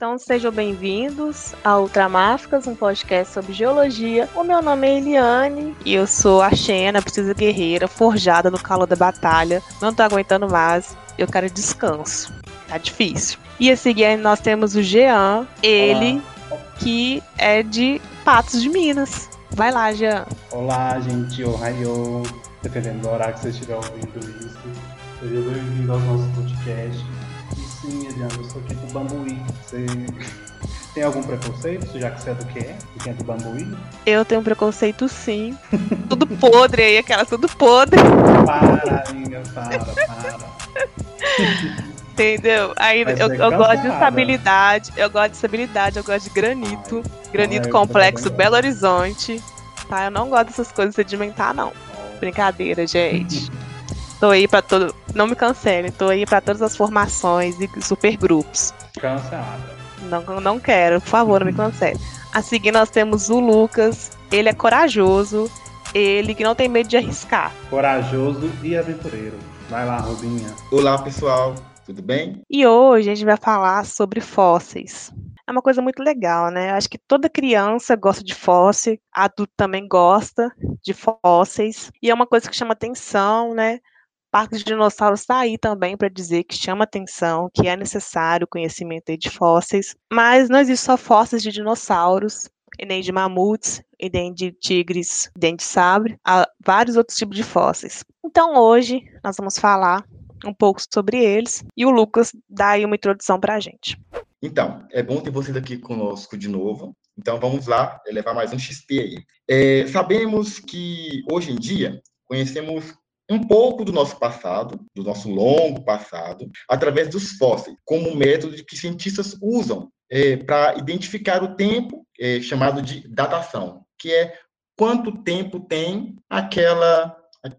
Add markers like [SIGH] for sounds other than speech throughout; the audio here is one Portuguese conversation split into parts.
Então sejam bem-vindos ao Ultramáficas, um podcast sobre geologia. O meu nome é Eliane e eu sou a Xena, precisa guerreira, forjada no calor da batalha. Não tô aguentando mais, eu quero descanso. Tá difícil. E a seguir nós temos o Jean, ele Olá. que é de Patos de Minas. Vai lá, Jean. Olá, gente. Ohio. Dependendo do horário que você estiver ouvindo isso. Seja bem-vindo ao nosso podcast. Sim, Adriano, eu sou aqui do Bambuí. Você [LAUGHS] tem algum preconceito, já que você é do quê? De quem é do Bambuí? Eu tenho preconceito sim. [LAUGHS] tudo podre aí, aquela tudo podre. Para, amiga, para, para. [LAUGHS] Entendeu? Aí eu, eu gosto de estabilidade, eu gosto de estabilidade, eu gosto de granito. Ai, granito ai, complexo, Belo Horizonte. Tá? Eu não gosto dessas coisas sedimentar, não. Brincadeira, gente. Tô aí para todo. Não me cancele, tô aí para todas as formações e supergrupos. Cancelada. Não, não quero, por favor, não me cancele. A seguir nós temos o Lucas. Ele é corajoso, ele que não tem medo de arriscar. Corajoso e aventureiro. Vai lá, Rubinha. Olá, pessoal. Tudo bem? E hoje a gente vai falar sobre fósseis. É uma coisa muito legal, né? Acho que toda criança gosta de fóssil, adulto também gosta de fósseis, e é uma coisa que chama atenção, né? Parque de Dinossauros está aí também para dizer que chama atenção, que é necessário conhecimento de fósseis, mas não existe só fósseis de dinossauros, e nem de mamutes, e nem de tigres, nem de sabre, há vários outros tipos de fósseis. Então hoje nós vamos falar um pouco sobre eles e o Lucas dá aí uma introdução para a gente. Então, é bom ter vocês aqui conosco de novo. Então vamos lá levar mais um XP aí. É, sabemos que hoje em dia conhecemos um pouco do nosso passado, do nosso longo passado, através dos fósseis, como método que cientistas usam é, para identificar o tempo, é, chamado de datação, que é quanto tempo tem aquela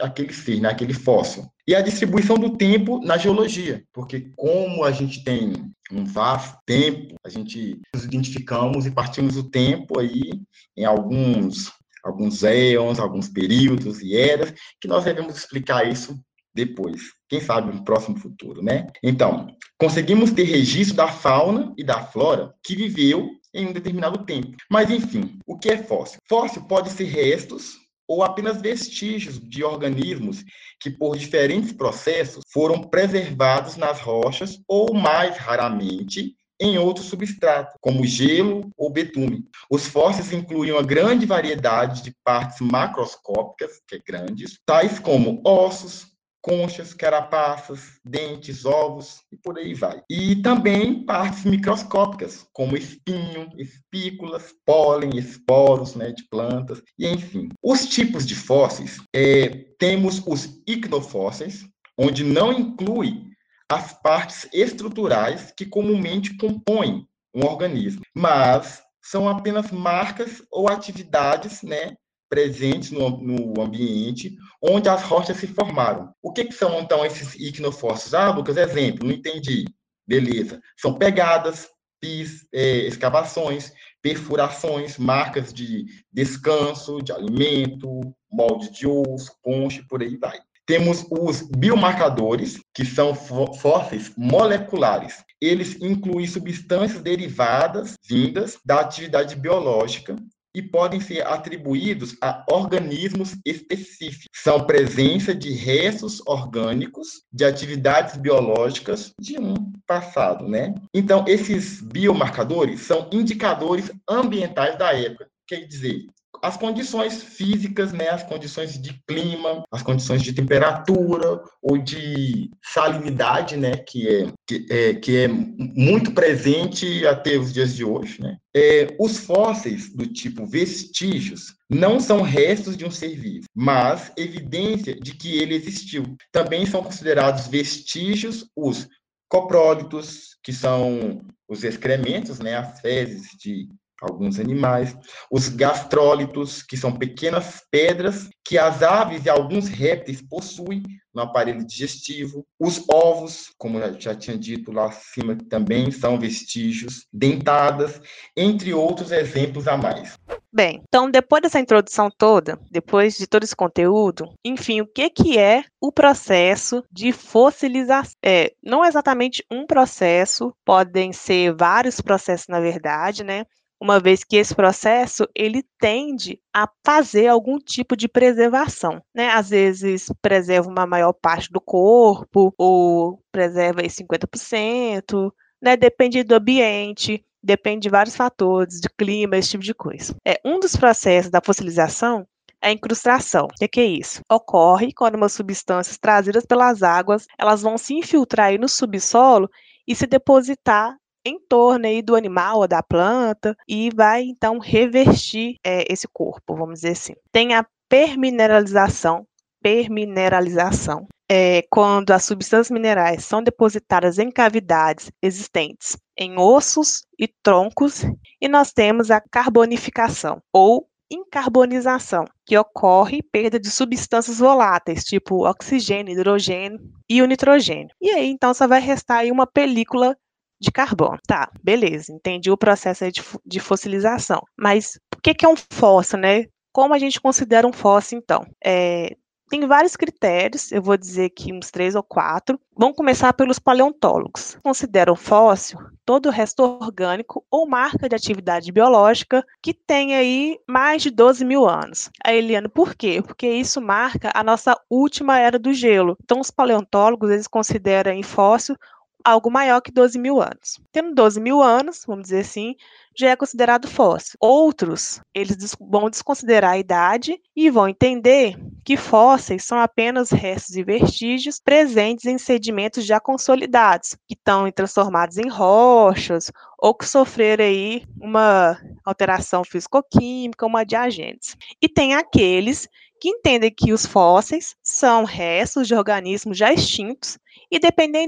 aquele ser, né, aquele fóssil. E a distribuição do tempo na geologia, porque como a gente tem um vasto tempo, a gente nos identificamos e partimos o tempo aí em alguns alguns éons, alguns períodos e eras, que nós devemos explicar isso depois, quem sabe no próximo futuro, né? Então, conseguimos ter registro da fauna e da flora que viveu em um determinado tempo. Mas, enfim, o que é fóssil? Fóssil pode ser restos ou apenas vestígios de organismos que, por diferentes processos, foram preservados nas rochas ou, mais raramente, em outro substrato, como gelo ou betume. Os fósseis incluem uma grande variedade de partes macroscópicas, que é grandes, tais como ossos, conchas, carapaças, dentes, ovos e por aí vai. E também partes microscópicas, como espinho, espículas, pólen, esporos né, de plantas, e enfim. Os tipos de fósseis, é, temos os icnofósseis, onde não inclui as partes estruturais que comumente compõem um organismo, mas são apenas marcas ou atividades né, presentes no, no ambiente onde as rochas se formaram. O que, que são, então, esses icnofósseis? Ah, Lucas, exemplo, não entendi. Beleza. São pegadas, pis, é, escavações, perfurações, marcas de descanso, de alimento, molde de osso, concha, por aí vai. Temos os biomarcadores, que são fósseis moleculares. Eles incluem substâncias derivadas vindas da atividade biológica e podem ser atribuídos a organismos específicos. São presença de restos orgânicos de atividades biológicas de um passado, né? Então, esses biomarcadores são indicadores ambientais da época. Quer dizer, as condições físicas, né, as condições de clima, as condições de temperatura ou de salinidade, né, que é, que é, que é muito presente até os dias de hoje. Né. É, os fósseis do tipo vestígios não são restos de um ser vivo, mas evidência de que ele existiu. Também são considerados vestígios os coprólitos, que são os excrementos, né, as fezes de alguns animais, os gastrólitos, que são pequenas pedras que as aves e alguns répteis possuem no aparelho digestivo, os ovos, como eu já tinha dito lá acima, também são vestígios, dentadas, entre outros exemplos a mais. Bem, então depois dessa introdução toda, depois de todo esse conteúdo, enfim, o que, que é o processo de fossilização? É, não é exatamente um processo, podem ser vários processos na verdade, né? Uma vez que esse processo ele tende a fazer algum tipo de preservação, né? Às vezes preserva uma maior parte do corpo ou preserva aí 50%, né? Depende do ambiente depende de vários fatores, de clima, esse tipo de coisa. É, um dos processos da fossilização é a incrustação. O que é isso? Ocorre quando umas substâncias trazidas pelas águas, elas vão se infiltrar no subsolo e se depositar em torno aí do animal ou da planta e vai então revestir é, esse corpo, vamos dizer assim. Tem a permineralização, permineralização, é, quando as substâncias minerais são depositadas em cavidades existentes em ossos e troncos, e nós temos a carbonificação ou incarbonização, que ocorre perda de substâncias voláteis, tipo oxigênio, hidrogênio e o nitrogênio. E aí, então, só vai restar aí uma película de carbono. Tá, beleza, entendi o processo de, de fossilização. Mas o que, que é um fóssil, né? Como a gente considera um fóssil, então? É, tem vários critérios, eu vou dizer aqui uns três ou quatro. Vamos começar pelos paleontólogos. Consideram fóssil todo o resto orgânico ou marca de atividade biológica que tem aí mais de 12 mil anos. A Eliane, por quê? Porque isso marca a nossa última era do gelo. Então, os paleontólogos eles consideram em fóssil algo maior que 12 mil anos. Tendo 12 mil anos, vamos dizer assim, já é considerado fóssil. Outros, eles vão desconsiderar a idade e vão entender que fósseis são apenas restos e vestígios presentes em sedimentos já consolidados, que estão transformados em rochas ou que sofreram aí uma alteração físico-química, uma de agentes. E tem aqueles que entendem que os fósseis são restos de organismos já extintos e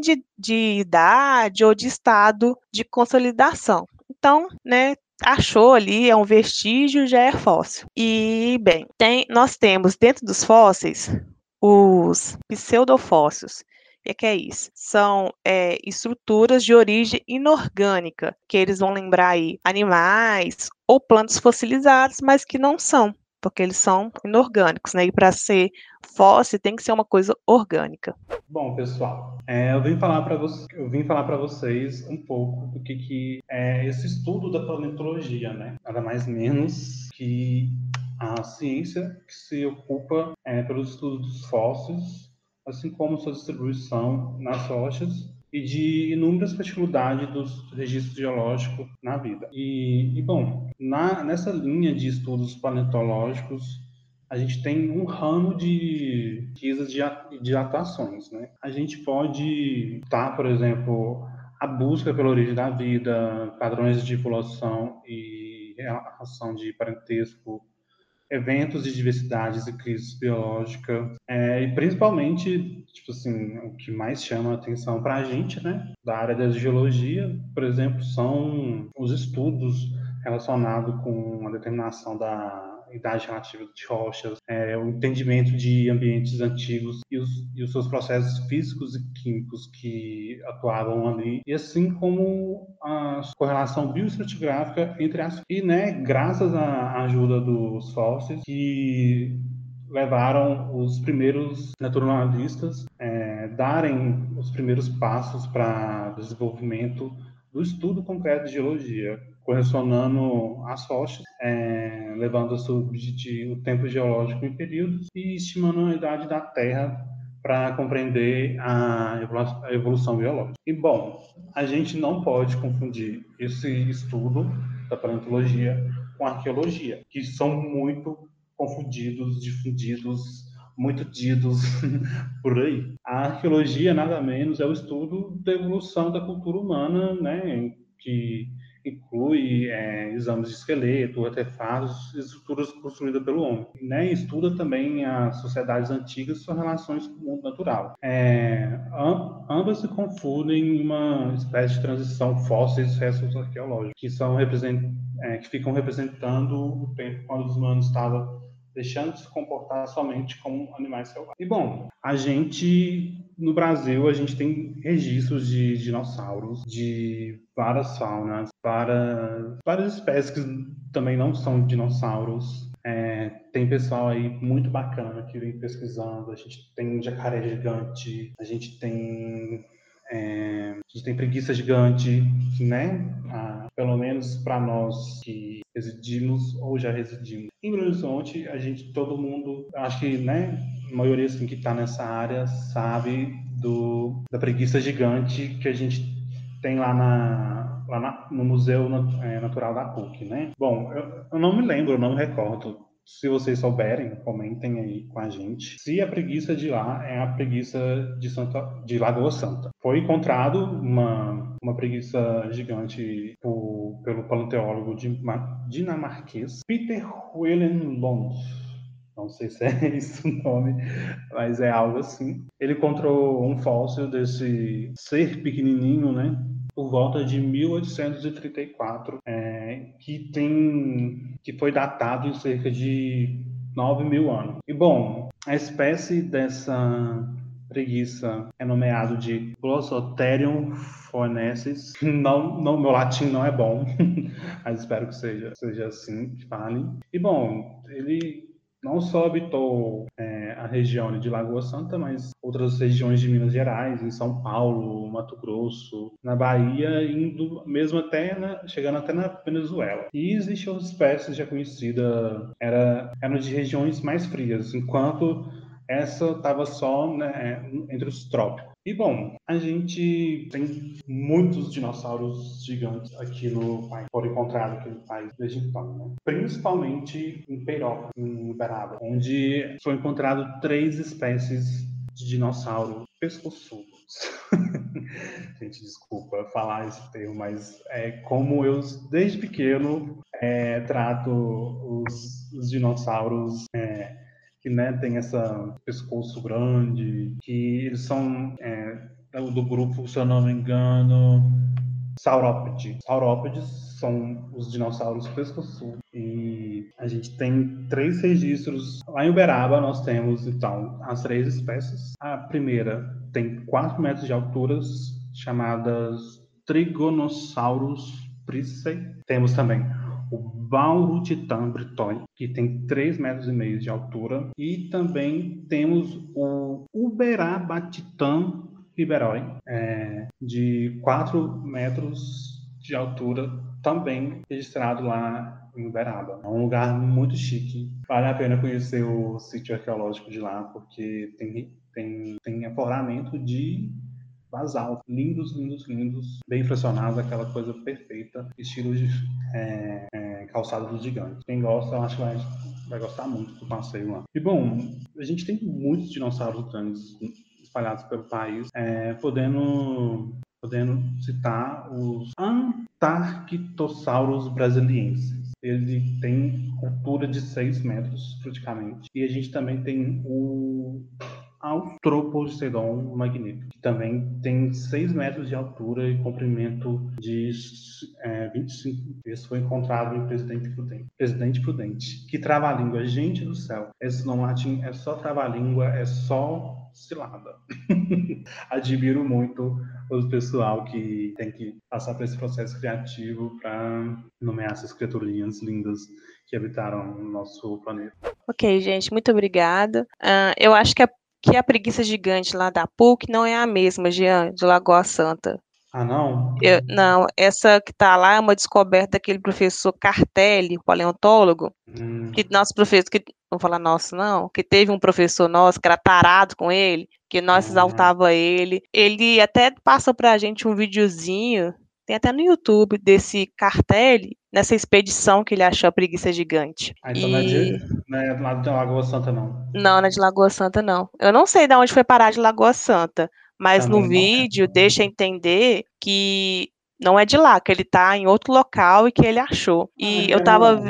de, de idade ou de estado de consolidação. Então, né, achou ali, é um vestígio, já é fóssil. E, bem, tem, nós temos dentro dos fósseis os pseudofósseis. O que é isso? São é, estruturas de origem inorgânica, que eles vão lembrar aí animais ou plantas fossilizadas, mas que não são porque eles são inorgânicos, né? E para ser fóssil tem que ser uma coisa orgânica. Bom, pessoal, é, eu vim falar para vocês, eu vim falar para vocês um pouco do que, que é esse estudo da paleontologia, né? Nada mais menos que a ciência que se ocupa é, pelo estudo dos fósseis, assim como sua distribuição nas rochas e de inúmeras particularidades dos registros geológicos na vida. E, e bom, na, nessa linha de estudos paleontológicos, a gente tem um ramo de pesquisas de, de atuações. Né? A gente pode estar, por exemplo, a busca pela origem da vida, padrões de evolução e relação de parentesco eventos de diversidades e crise biológica, é, e principalmente, tipo assim, o que mais chama a atenção para a gente, né, da área da geologia, por exemplo, são os estudos relacionados com a determinação da idade relativa de rochas, é, o entendimento de ambientes antigos e os, e os, seus processos físicos e químicos que atuavam ali, e assim como a correlação bioestratigráfica entre as... E, né, graças à ajuda dos fósseis, que levaram os primeiros naturalistas é, darem os primeiros passos para desenvolvimento do estudo concreto de geologia, correlacionando as rochas, é, levando a o tempo geológico em períodos e estimando a idade da Terra para compreender a evolução biológica. E bom, a gente não pode confundir esse estudo da paleontologia com arqueologia, que são muito confundidos, difundidos, muito ditos [LAUGHS] por aí. A arqueologia nada menos é o estudo da evolução da cultura humana, né, que inclui é, exames de esqueleto, artefatos estruturas construídas pelo homem. Né? Estuda também as sociedades antigas e suas relações com o mundo natural. É, ambas se confundem em uma espécie de transição fósseis e restos arqueológicos, que, são represent, é, que ficam representando o tempo quando os humanos estavam deixando de se comportar somente como animais selvagens. E bom, a gente no Brasil a gente tem registros de dinossauros, de várias faunas, para várias espécies que também não são dinossauros. É, tem pessoal aí muito bacana que vem pesquisando. A gente tem jacaré gigante, a gente tem é, a gente tem preguiça gigante, né? Ah, pelo menos para nós que residimos ou já residimos em Belo Horizonte, a gente, todo mundo, acho que, né? A maioria assim, que está nessa área sabe do, da preguiça gigante que a gente tem lá na, lá na, no Museu é, Natural da PUC, né? Bom, eu, eu, não me lembro, eu não me recordo se vocês souberem, comentem aí com a gente. Se a preguiça de lá é a preguiça de, Santa, de Lagoa Santa. Foi encontrado uma, uma preguiça gigante por, pelo paleontólogo dinamarquês Peter Willem Lund. Não sei se é [LAUGHS] isso o nome, mas é algo assim. Ele encontrou um fóssil desse ser pequenininho, né? por volta de 1834, é, que tem que foi datado em cerca de 9 mil anos. E bom, a espécie dessa preguiça é nomeado de Glossotherium foenensis. Não, não, meu latim não é bom, [LAUGHS] mas espero que seja, seja assim que fale. E bom, ele não só habitou é, a região de Lagoa Santa, mas outras regiões de Minas Gerais, em São Paulo, Mato Grosso, na Bahia, indo mesmo até na, chegando até na Venezuela. E existem outras espécies já conhecidas, era, eram de regiões mais frias, enquanto essa estava só né, entre os trópicos. E bom, a gente tem muitos dinossauros gigantes aqui no país, foram encontrados aqui no país desde então, né? principalmente em Peirópolis, em Uberaba, onde foi encontrado três espécies de dinossauro pescoçudos. [LAUGHS] gente, desculpa falar esse termo, mas é como eu, desde pequeno, é, trato os, os dinossauros é, que né, tem essa pescoço grande, que eles são é, do grupo, se eu não me engano, Saurópodes. Saurópodes são os dinossauros pescoçudos. E a gente tem três registros. Lá em Uberaba nós temos, então, as três espécies. A primeira tem 4 metros de altura, chamadas Trigonosaurus priscei. Temos também o Bauru Titan Britton, que tem 3 metros e meio de altura, e também temos o Uberabatitan Riberói, é, de 4 metros de altura, também registrado lá em Uberaba. É um lugar muito chique. Vale a pena conhecer o sítio arqueológico de lá, porque tem, tem, tem afloramento de basalto. Lindos, lindos, lindos. Bem impressionados, aquela coisa perfeita. Estilo de é, é, calçado dos gigantes. Quem gosta, eu acho que vai, vai gostar muito do passeio lá. E bom, a gente tem muitos dinossauros grandes espalhados pelo país, é, podendo podendo citar os Antarctosaurus brasilienses. Ele tem altura de 6 metros, praticamente. E a gente também tem o Australopithecus magnífico, que também tem 6 metros de altura e comprimento de é, 25. Esse foi encontrado em Presidente Prudente. Presidente Prudente, que trava a língua. Gente do céu, esse não latim é só trava-língua, é só cilada. [LAUGHS] Admiro muito o pessoal que tem que passar por esse processo criativo para nomear essas criaturinhas lindas que habitaram o nosso planeta. Ok, gente, muito obrigada. Uh, eu acho que a que a preguiça gigante lá da PUC não é a mesma, Jean, de Lagoa Santa. Ah, não? Eu, não, essa que está lá é uma descoberta daquele professor Cartelli, paleontólogo, hum. que nosso professor, que, não vou falar nosso não, que teve um professor nosso que era tarado com ele, que nós hum. exaltava ele. Ele até passou para a gente um videozinho tem até no YouTube desse cartel, nessa expedição que ele achou a preguiça gigante. Ah, então e... não, é de, não é lá de Lagoa Santa, não. Não, não é de Lagoa Santa, não. Eu não sei de onde foi parar de Lagoa Santa, mas Também no vídeo deixa entender que não é de lá, que ele tá em outro local e que ele achou. E eu tava.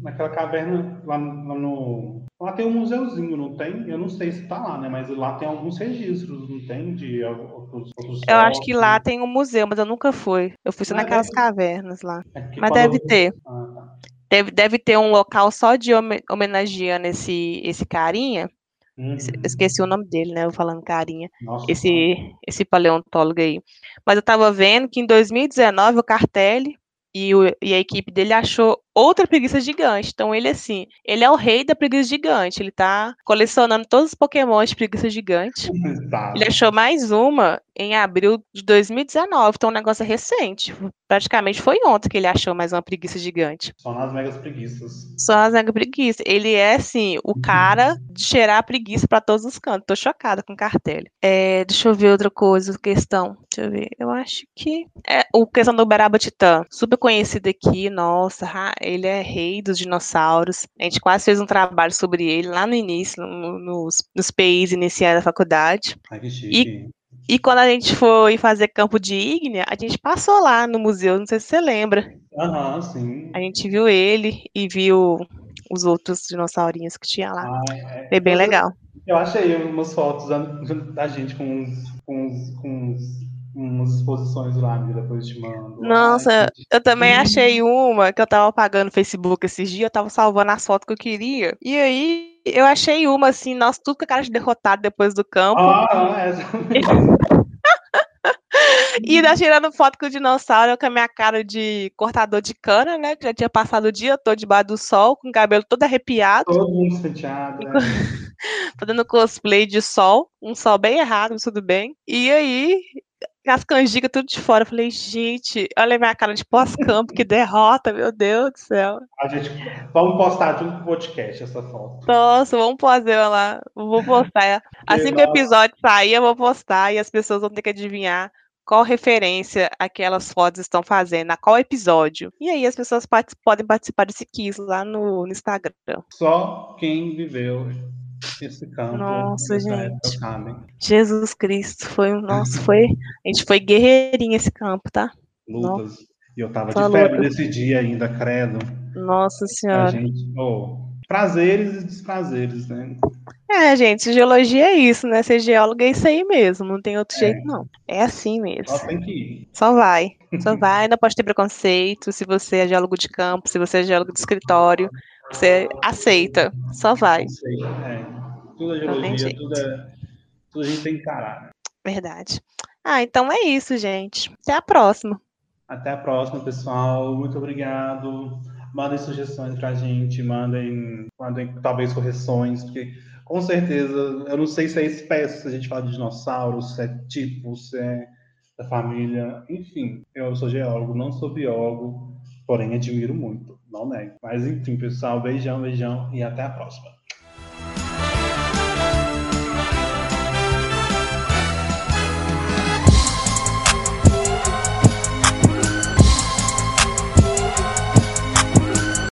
Naquela caverna, lá, lá, no. Lá tem um museuzinho, não tem? Eu não sei se tá lá, né? Mas lá tem alguns registros, não tem? De outros, outros Eu acho que lá tem um museu, mas eu nunca fui. Eu fui só ah, naquelas é... cavernas lá. É mas deve ter. Ah, tá. Deve, deve ter um local só de homenageando esse, esse carinha. Uhum. Esqueci o nome dele, né? Eu falando carinha. Nossa, esse, esse paleontólogo aí. Mas eu tava vendo que em 2019 o Cartelli e, o, e a equipe dele achou outra preguiça gigante. Então ele assim, ele é o rei da preguiça gigante. Ele tá colecionando todos os pokémons de preguiça gigante. Tá. Ele achou mais uma em abril de 2019, então o negócio é recente. Praticamente foi ontem que ele achou mais uma preguiça gigante. Só nas megas preguiças. Só nas megas preguiças. Ele é, assim, o cara de cheirar preguiça para todos os cantos. Tô chocada com o cartel. É, deixa eu ver outra coisa, questão. Deixa eu ver. Eu acho que. É, o questão do Uberaba Titã. Super conhecido aqui, nossa. Ele é rei dos dinossauros. A gente quase fez um trabalho sobre ele lá no início, no, nos, nos PIs iniciais da faculdade. Ai, que chique. E e quando a gente foi fazer campo de ígnea, a gente passou lá no museu, não sei se você lembra. Aham, sim. A gente viu ele e viu os outros dinossaurinhos que tinha lá. Ah, é. Foi bem eu, legal. Eu achei umas fotos da, da gente com uns, com uns, com uns umas exposições lá, depois te mando. Nossa, eu também achei uma que eu tava apagando no Facebook esses dias, eu tava salvando as fotos que eu queria. E aí eu achei uma assim, nossa, tudo com a cara de derrotado depois do campo. Ah, é. [LAUGHS] e ainda tirando foto com o dinossauro com a minha cara de cortador de cana, né? Que já tinha passado o dia todo debaixo do sol, com o cabelo todo arrepiado. Todo mundo penteado, né? [LAUGHS] Fazendo cosplay de sol, um sol bem errado, mas tudo bem. E aí, as canjicas tudo de fora. Eu falei, gente, olha a minha cara de pós-campo, que derrota, meu Deus do céu. A gente, vamos postar junto com o podcast essa foto. Nossa, vamos fazer lá. Vou postar. [LAUGHS] Assim que o episódio sair, eu vou postar e as pessoas vão ter que adivinhar qual referência aquelas fotos estão fazendo, a qual episódio. E aí as pessoas podem participar desse quiz lá no, no Instagram. Só quem viveu esse campo. Nossa, gente. Jesus Cristo, foi o nosso, foi. A gente foi guerreirinho esse campo, tá? Lutas. Nossa. E eu tava de febre nesse dia ainda, credo. Nossa senhora. A gente, oh, prazeres e desprazeres, né? É, gente, geologia é isso, né? Ser geólogo é isso aí mesmo, não tem outro é. jeito, não. É assim mesmo. Só tem que ir. Só vai. Só [LAUGHS] vai, ainda pode ter preconceito, se você é geólogo de campo, se você é geólogo de escritório. Você aceita, só vai. Aceita, é. Tudo é geologia, tudo, é, tudo a gente tem que encarar. Né? Verdade. Ah, então é isso, gente. Até a próxima. Até a próxima, pessoal. Muito obrigado. Mandem sugestões pra gente, mandem, mandem talvez correções, porque com certeza, eu não sei se é espécie, se a gente fala de dinossauros, se é tipo, se é da família, enfim. Eu sou geólogo, não sou biólogo, porém admiro muito não nego. Mas enfim, pessoal, beijão, beijão e até a próxima.